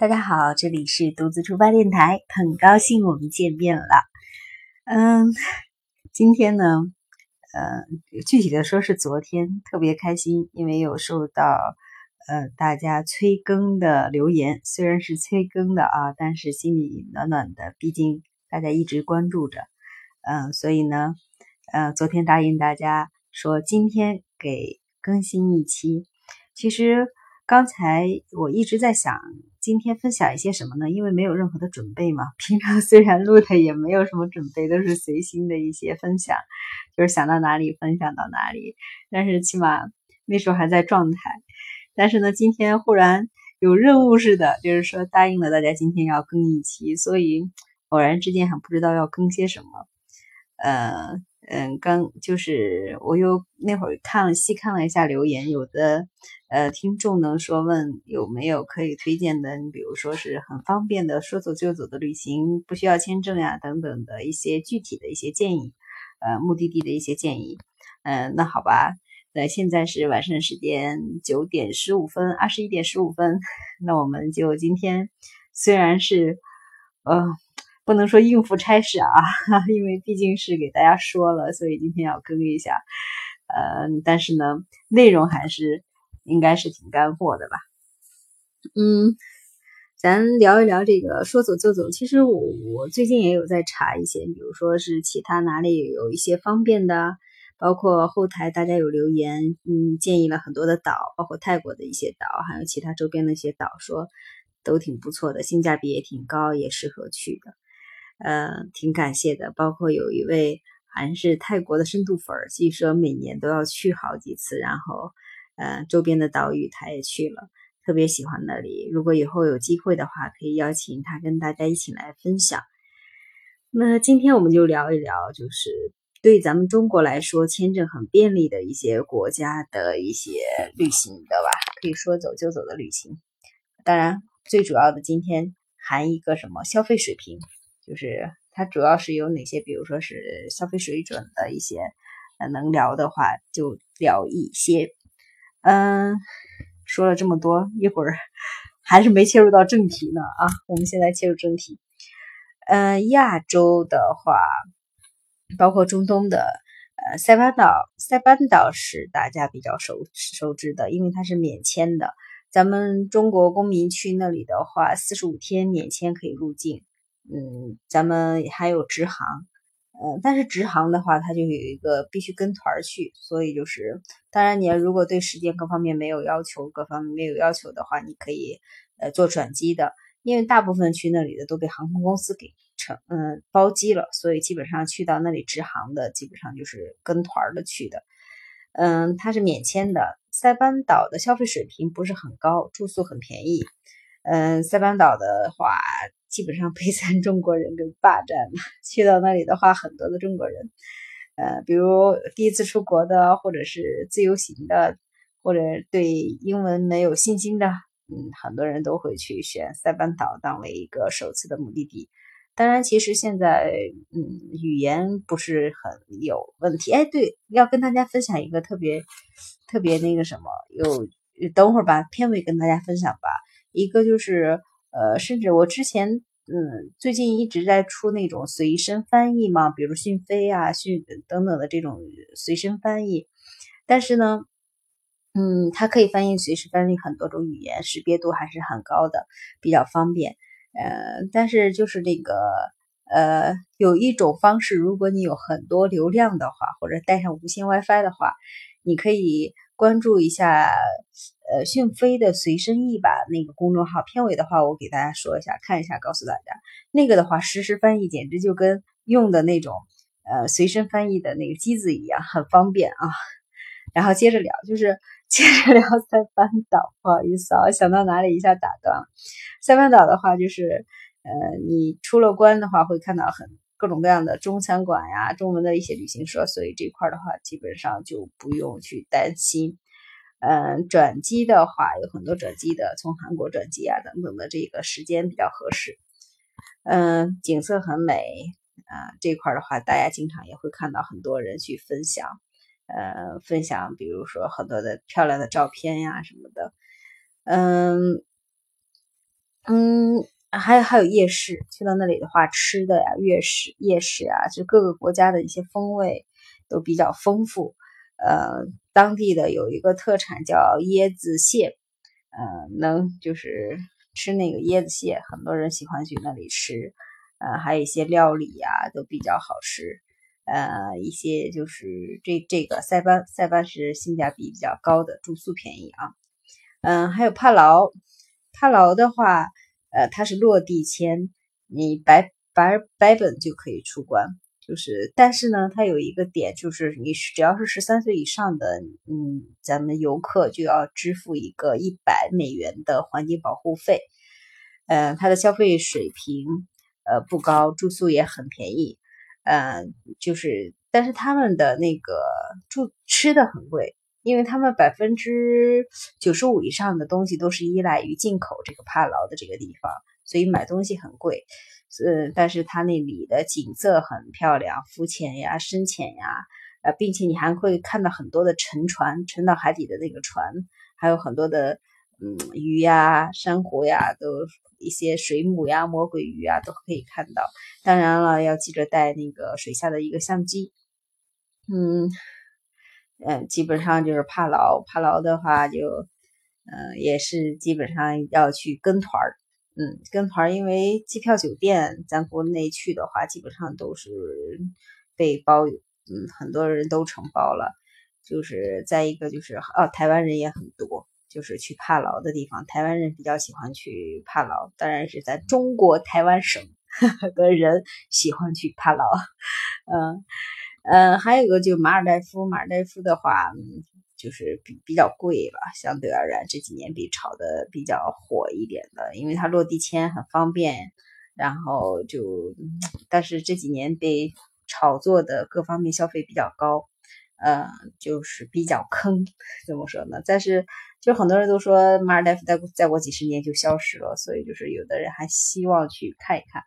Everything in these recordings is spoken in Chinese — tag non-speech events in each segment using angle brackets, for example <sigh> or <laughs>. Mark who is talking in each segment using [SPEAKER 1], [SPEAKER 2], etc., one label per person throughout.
[SPEAKER 1] 大家好，这里是独自出发电台，很高兴我们见面了。嗯，今天呢，呃，具体的说是昨天，特别开心，因为有受到呃大家催更的留言，虽然是催更的啊，但是心里暖暖的，毕竟大家一直关注着，嗯，所以呢，呃，昨天答应大家说今天给更新一期，其实。刚才我一直在想，今天分享一些什么呢？因为没有任何的准备嘛。平常虽然录的也没有什么准备，都是随心的一些分享，就是想到哪里分享到哪里。但是起码那时候还在状态。但是呢，今天忽然有任务似的，就是说答应了大家今天要更一期，所以偶然之间还不知道要更些什么。呃。嗯，刚就是我又那会儿看了细看了一下留言，有的呃听众呢说问有没有可以推荐的，你比如说是很方便的说走就走的旅行，不需要签证呀等等的一些具体的一些建议，呃目的地的一些建议。嗯，那好吧，那现在是晚上时间九点十五分，二十一点十五分，<laughs> 那我们就今天虽然是呃。不能说应付差事啊，<laughs> 因为毕竟是给大家说了，所以今天要更一下。呃，但是呢，内容还是应该是挺干货的吧。嗯，咱聊一聊这个说走就走。其实我我最近也有在查一些，比如说是其他哪里有一些方便的，包括后台大家有留言，嗯，建议了很多的岛，包括泰国的一些岛，还有其他周边的一些岛，说都挺不错的，性价比也挺高，也适合去的。呃，挺感谢的。包括有一位还是泰国的深度粉儿，据说每年都要去好几次。然后，呃，周边的岛屿他也去了，特别喜欢那里。如果以后有机会的话，可以邀请他跟大家一起来分享。那今天我们就聊一聊，就是对咱们中国来说签证很便利的一些国家的一些旅行的吧，可以说走就走的旅行。当然，最主要的今天含一个什么消费水平。就是它主要是有哪些，比如说是消费水准的一些，呃，能聊的话就聊一些。嗯，说了这么多，一会儿 <laughs> 还是没切入到正题呢啊！我们现在切入正题。嗯，亚洲的话，包括中东的，呃，塞班岛，塞班岛是大家比较熟熟知的，因为它是免签的。咱们中国公民去那里的话，四十五天免签可以入境。嗯，咱们还有直航，嗯，但是直航的话，它就有一个必须跟团去，所以就是，当然你要如果对时间各方面没有要求，各方面没有要求的话，你可以呃做转机的，因为大部分去那里的都被航空公司给成嗯包机了，所以基本上去到那里直航的基本上就是跟团的去的，嗯，它是免签的，塞班岛的消费水平不是很高，住宿很便宜。嗯，塞班岛的话，基本上被咱中国人给霸占了。去到那里的话，很多的中国人，呃，比如第一次出国的，或者是自由行的，或者对英文没有信心的，嗯，很多人都会去选塞班岛当为一个首次的目的地。当然，其实现在，嗯，语言不是很有问题。哎，对，要跟大家分享一个特别特别那个什么，有等会儿把片尾跟大家分享吧。一个就是，呃，甚至我之前，嗯，最近一直在出那种随身翻译嘛，比如讯飞啊、讯等等的这种随身翻译。但是呢，嗯，它可以翻译随时翻译很多种语言，识别度还是很高的，比较方便。呃，但是就是那个，呃，有一种方式，如果你有很多流量的话，或者带上无线 WiFi 的话，你可以。关注一下，呃，讯飞的随身译吧那个公众号。片尾的话，我给大家说一下，看一下，告诉大家，那个的话，实时翻译简直就跟用的那种，呃，随身翻译的那个机子一样，很方便啊。然后接着聊，就是接着聊塞班岛。不好意思啊，想到哪里一下打断了。塞班岛的话，就是，呃，你出了关的话，会看到很。各种各样的中餐馆呀，中文的一些旅行社，所以这块的话，基本上就不用去担心。嗯，转机的话有很多转机的，从韩国转机啊等等的，这个时间比较合适。嗯，景色很美啊，这块的话，大家经常也会看到很多人去分享，呃，分享比如说很多的漂亮的照片呀什么的。嗯，嗯，还有还有夜市，去到那里的话，吃的呀，夜市夜市啊，就各个国家的一些风味都比较丰富。呃，当地的有一个特产叫椰子蟹，呃，能就是吃那个椰子蟹，很多人喜欢去那里吃。呃，还有一些料理呀，都比较好吃。呃，一些就是这这个塞班，塞班是性价比比较高的，住宿便宜啊。嗯，还有帕劳，帕劳的话，呃，它是落地签，你白白白本就可以出关。就是，但是呢，它有一个点，就是你只要是十三岁以上的，嗯，咱们游客就要支付一个一百美元的环境保护费。呃，它的消费水平。呃，不高，住宿也很便宜，呃，就是，但是他们的那个住吃的很贵，因为他们百分之九十五以上的东西都是依赖于进口这个帕劳的这个地方，所以买东西很贵。呃，但是它那里的景色很漂亮，浮潜呀、深潜呀，呃，并且你还会看到很多的沉船，沉到海底的那个船，还有很多的嗯鱼呀、珊瑚呀都。一些水母呀、魔鬼鱼啊都可以看到。当然了，要记着带那个水下的一个相机。嗯嗯，基本上就是帕劳，帕劳的话就嗯也是基本上要去跟团儿。嗯，跟团儿，因为机票、酒店，咱国内去的话，基本上都是被包，嗯，很多人都承包了。就是再一个就是哦，台湾人也很多。就是去帕劳的地方，台湾人比较喜欢去帕劳，当然是在中国台湾省 <laughs> 的人喜欢去帕劳。<laughs> 嗯嗯，还有一个就马尔代夫，马尔代夫的话，就是比比较贵吧，相对而言这几年比炒的比较火一点的，因为它落地签很方便，然后就，但是这几年被炒作的各方面消费比较高，呃，就是比较坑，怎么说呢？但是。就很多人都说马尔代夫再再过几十年就消失了，所以就是有的人还希望去看一看。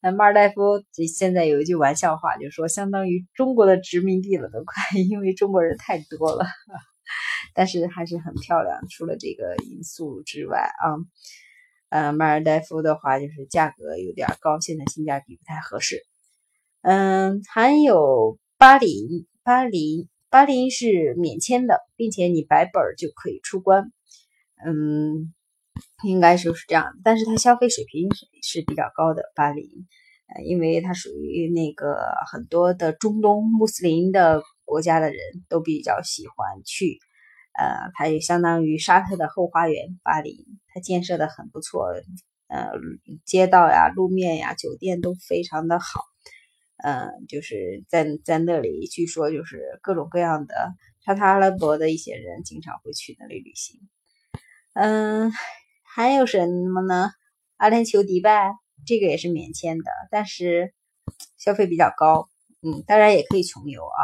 [SPEAKER 1] 那马尔代夫这现在有一句玩笑话，就说相当于中国的殖民地了都快，<laughs> 因为中国人太多了。<laughs> 但是还是很漂亮，除了这个因素之外啊，呃，马尔代夫的话就是价格有点高，现在性价比不太合适。嗯，还有巴黎，巴黎。巴林是免签的，并且你白本就可以出关，嗯，应该就是这样。但是它消费水平是比较高的，巴林，呃，因为它属于那个很多的中东穆斯林的国家的人都比较喜欢去，呃，它也相当于沙特的后花园。巴林它建设的很不错，呃，街道呀、路面呀、酒店都非常的好。嗯，就是在在那里，据说就是各种各样的沙特阿拉伯的一些人经常会去那里旅行。嗯，还有什么呢？阿联酋迪拜这个也是免签的，但是消费比较高。嗯，当然也可以穷游啊。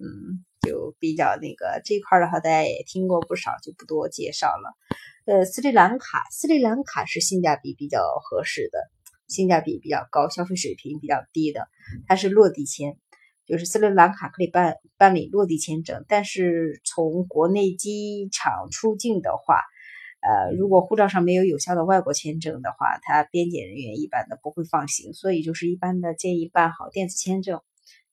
[SPEAKER 1] 嗯，就比较那个这块的话，大家也听过不少，就不多介绍了。呃，斯里兰卡，斯里兰卡是性价比比较合适的。性价比比较高，消费水平比较低的，它是落地签，就是斯里兰卡可以办办理落地签证，但是从国内机场出境的话，呃，如果护照上没有有效的外国签证的话，它边检人员一般的不会放行，所以就是一般的建议办好电子签证，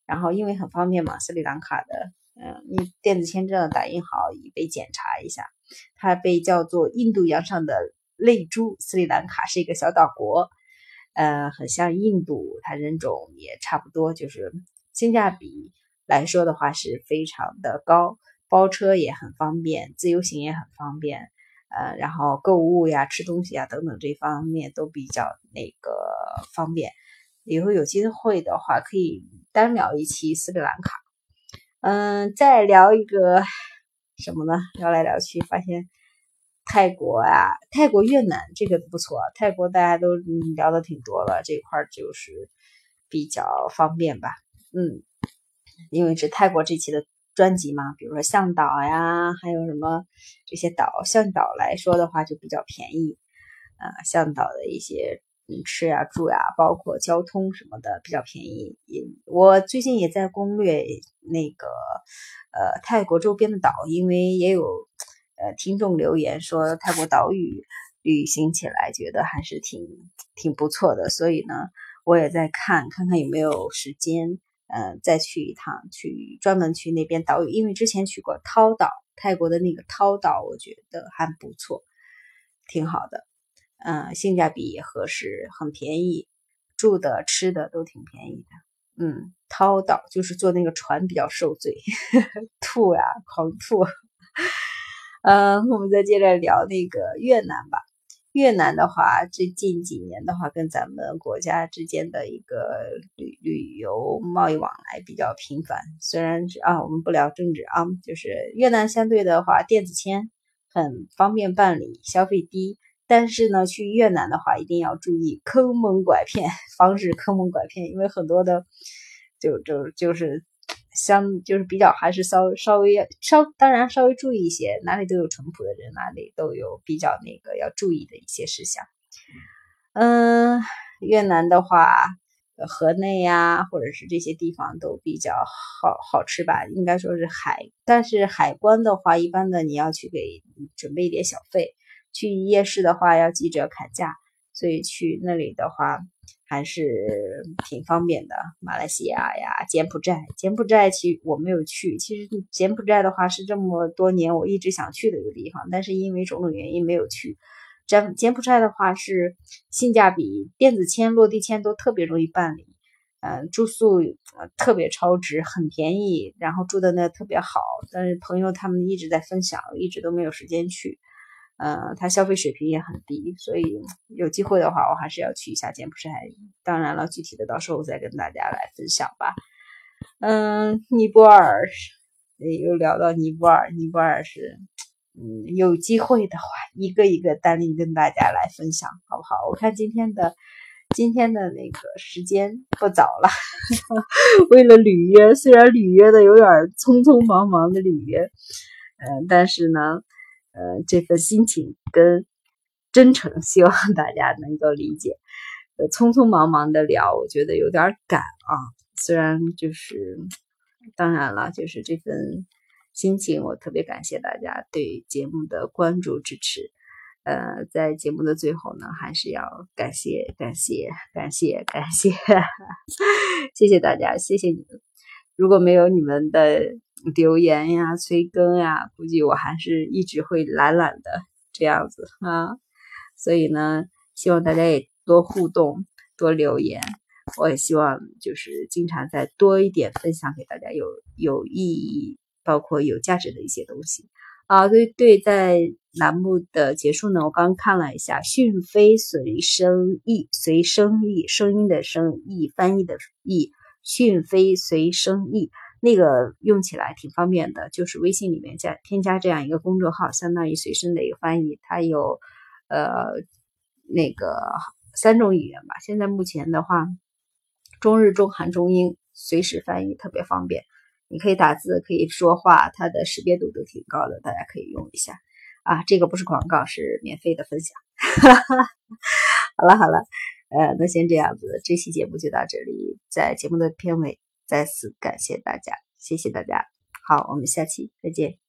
[SPEAKER 1] 然后因为很方便嘛，斯里兰卡的，嗯，你电子签证打印好已被检查一下，它被叫做印度洋上的泪珠，斯里兰卡是一个小岛国。呃，很像印度，它人种也差不多，就是性价比来说的话是非常的高，包车也很方便，自由行也很方便，呃，然后购物呀、吃东西啊等等这方面都比较那个方便。以后有机会的话，可以单聊一期斯里兰卡。嗯，再聊一个什么呢？聊来聊去发现。泰国啊，泰国、越南这个不错。泰国大家都聊的挺多了，这块就是比较方便吧。嗯，因为是泰国这期的专辑嘛，比如说向导呀，还有什么这些岛，向导来说的话就比较便宜啊。向导的一些嗯吃呀、住呀，包括交通什么的比较便宜。也我最近也在攻略那个呃泰国周边的岛，因为也有。呃，听众留言说泰国岛屿旅行起来觉得还是挺挺不错的，所以呢，我也在看看看有没有时间，嗯，再去一趟，去专门去那边岛屿，因为之前去过涛岛，泰国的那个涛岛，我觉得还不错，挺好的，嗯，性价比也合适，很便宜，住的吃的都挺便宜的，嗯，涛岛就是坐那个船比较受罪，呵 <laughs> 呵吐呀，狂吐。嗯，<laughs> 我们再接着聊那个越南吧。越南的话，最近几年的话，跟咱们国家之间的一个旅旅游贸易往来比较频繁。虽然是啊，我们不聊政治啊，就是越南相对的话，电子签很方便办理，消费低。但是呢，去越南的话，一定要注意坑蒙拐骗，防止坑蒙拐骗，因为很多的就就就是。相就是比较还是稍稍微稍当然稍微注意一些，哪里都有淳朴的人，哪里都有比较那个要注意的一些事项。嗯，越南的话，河内呀，或者是这些地方都比较好好吃吧，应该说是海。但是海关的话，一般的你要去给准备一点小费。去夜市的话，要记着砍价。所以去那里的话。还是挺方便的。马来西亚呀，柬埔寨，柬埔寨其我没有去。其实柬埔寨的话是这么多年我一直想去的一个地方，但是因为种种原因没有去。柬柬埔寨的话是性价比，电子签、落地签都特别容易办理，嗯，住宿特别超值，很便宜，然后住的那特别好。但是朋友他们一直在分享，一直都没有时间去。呃，它消费水平也很低，所以有机会的话，我还是要去一下柬埔寨。当然了，具体的到时候再跟大家来分享吧。嗯，尼泊尔，又聊到尼泊尔，尼泊尔是，嗯，有机会的话，一个一个单拎跟大家来分享，好不好？我看今天的今天的那个时间不早了，<laughs> 为了履约，虽然履约的有点匆匆忙忙的履约，嗯，但是呢。呃，这份心情跟真诚，希望大家能够理解。呃，匆匆忙忙的聊，我觉得有点赶啊。虽然就是，当然了，就是这份心情，我特别感谢大家对节目的关注支持。呃，在节目的最后呢，还是要感谢、感谢、感谢、感谢，<laughs> 谢谢大家，谢谢你们。如果没有你们的，留言呀，催更呀，估计我还是一直会懒懒的这样子啊。所以呢，希望大家也多互动，多留言。我也希望就是经常再多一点分享给大家有有意义、包括有价值的一些东西啊。对对，在栏目的结束呢，我刚看了一下，讯飞随声译，随声译，声音的声译，翻译的译，讯飞随声译。那个用起来挺方便的，就是微信里面加添加这样一个公众号，相当于随身的一个翻译。它有呃那个三种语言吧。现在目前的话，中日、中韩、中英随时翻译特别方便。你可以打字，可以说话，它的识别度都挺高的，大家可以用一下啊。这个不是广告，是免费的分享。<laughs> 好了好了，呃，那先这样子，这期节目就到这里，在节目的片尾。再次感谢大家，谢谢大家。好，我们下期再见。